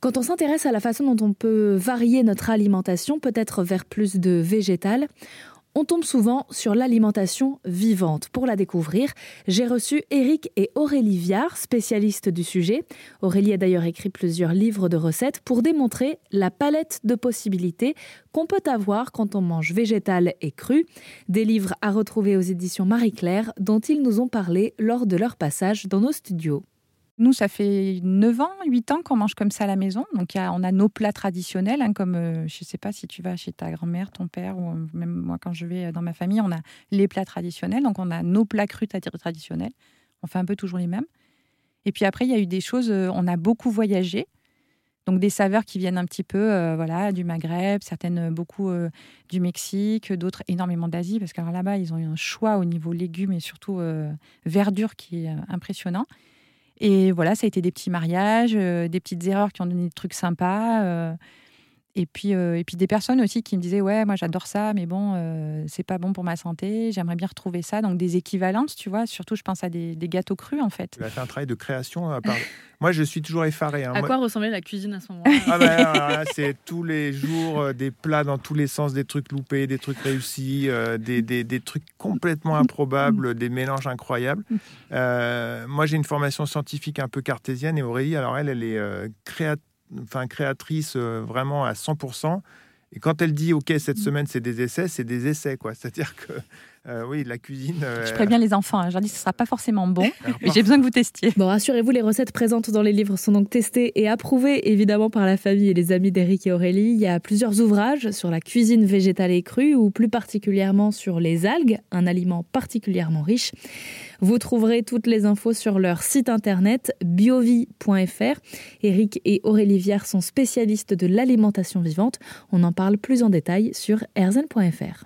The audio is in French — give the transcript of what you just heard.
Quand on s'intéresse à la façon dont on peut varier notre alimentation, peut-être vers plus de végétal, on tombe souvent sur l'alimentation vivante. Pour la découvrir, j'ai reçu Eric et Aurélie Viard, spécialistes du sujet. Aurélie a d'ailleurs écrit plusieurs livres de recettes pour démontrer la palette de possibilités qu'on peut avoir quand on mange végétal et cru. Des livres à retrouver aux éditions Marie-Claire dont ils nous ont parlé lors de leur passage dans nos studios. Nous, ça fait 9 ans, 8 ans qu'on mange comme ça à la maison. Donc, on a nos plats traditionnels, hein, comme euh, je ne sais pas si tu vas chez ta grand-mère, ton père, ou euh, même moi quand je vais dans ma famille, on a les plats traditionnels. Donc, on a nos plats crus traditionnels. On fait un peu toujours les mêmes. Et puis après, il y a eu des choses, euh, on a beaucoup voyagé. Donc des saveurs qui viennent un petit peu voilà, du Maghreb, certaines beaucoup du Mexique, d'autres énormément d'Asie, parce que là-bas, ils ont eu un choix au niveau légumes et surtout verdure qui est impressionnant. Et voilà, ça a été des petits mariages, euh, des petites erreurs qui ont donné des trucs sympas. Euh, et puis, euh, et puis des personnes aussi qui me disaient ouais moi j'adore ça mais bon c'est pas bon pour ma santé j'aimerais bien retrouver ça. Donc des équivalences tu vois. Surtout je pense à des, gâteaux crus en fait. Tu as fait un travail de création moi je suis toujours effaré hein. à quoi ressemblait la cuisine à ce moment-là ah ben, c'est tous les jours des plats dans tous les sens des trucs loupés des trucs réussis des, des, des, trucs complètement improbables des mélanges incroyables. Moi j'ai une formation scientifique un peu cartésienne et Aurélie alors elle elle est créatrice enfin, créatrice euh, vraiment à 100%. Et quand elle dit, OK, cette semaine, c'est des essais, c'est des essais, quoi. C'est-à-dire que euh, oui, la cuisine. Euh, je préviens les enfants, hein, je leur dis que ce ne sera pas forcément bon, mais j'ai besoin que vous testiez. Bon, rassurez-vous, les recettes présentes dans les livres sont donc testées et approuvées évidemment par la famille et les amis d'Éric et Aurélie. Il y a plusieurs ouvrages sur la cuisine végétale et crue, ou plus particulièrement sur les algues, un aliment particulièrement riche. Vous trouverez toutes les infos sur leur site internet biovie.fr. Éric et Aurélie Viard sont spécialistes de l'alimentation vivante. On en parle plus en détail sur erzen.fr.